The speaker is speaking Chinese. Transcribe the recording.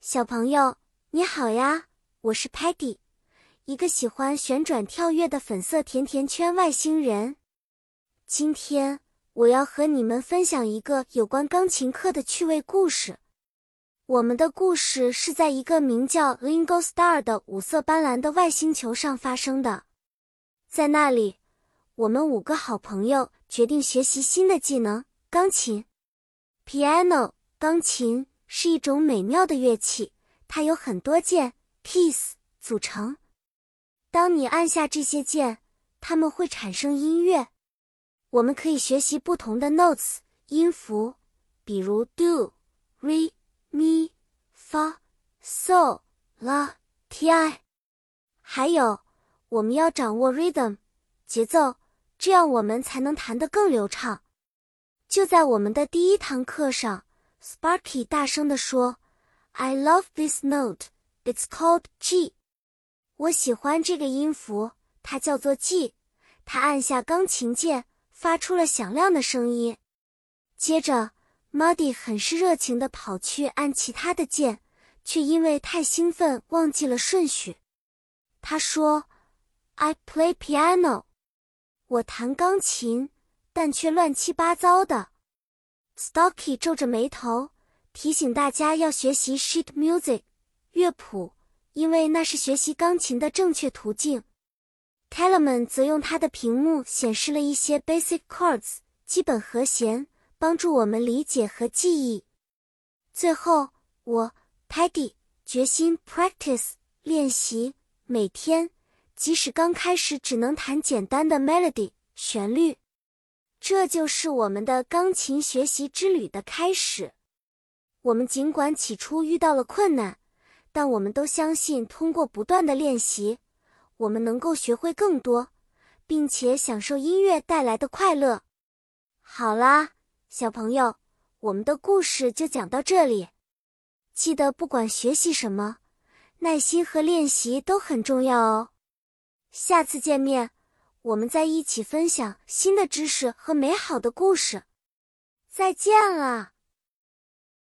小朋友，你好呀！我是 Patty，一个喜欢旋转跳跃的粉色甜甜圈外星人。今天我要和你们分享一个有关钢琴课的趣味故事。我们的故事是在一个名叫 Lingo Star 的五色斑斓的外星球上发生的。在那里，我们五个好朋友决定学习新的技能——钢琴 （Piano）。钢琴。是一种美妙的乐器，它有很多键 keys 组成。当你按下这些键，它们会产生音乐。我们可以学习不同的 notes 音符，比如 do、re、mi、fa、sol、la、ti。还有，我们要掌握 rhythm 节奏，这样我们才能弹得更流畅。就在我们的第一堂课上。Sparky 大声地说：“I love this note. It's called G. 我喜欢这个音符，它叫做 G。”他按下钢琴键，发出了响亮的声音。接着，Muddy 很是热情地跑去按其他的键，却因为太兴奋忘记了顺序。他说：“I play piano. 我弹钢琴，但却乱七八糟的。” Stocky 皱着眉头，提醒大家要学习 sheet music 乐谱，因为那是学习钢琴的正确途径。Telemann 则用他的屏幕显示了一些 basic chords 基本和弦，帮助我们理解和记忆。最后，我 Teddy 决心 practice 练习，每天，即使刚开始只能弹简单的 melody 旋律。这就是我们的钢琴学习之旅的开始。我们尽管起初遇到了困难，但我们都相信，通过不断的练习，我们能够学会更多，并且享受音乐带来的快乐。好啦，小朋友，我们的故事就讲到这里。记得，不管学习什么，耐心和练习都很重要哦。下次见面。我们在一起分享新的知识和美好的故事，再见了。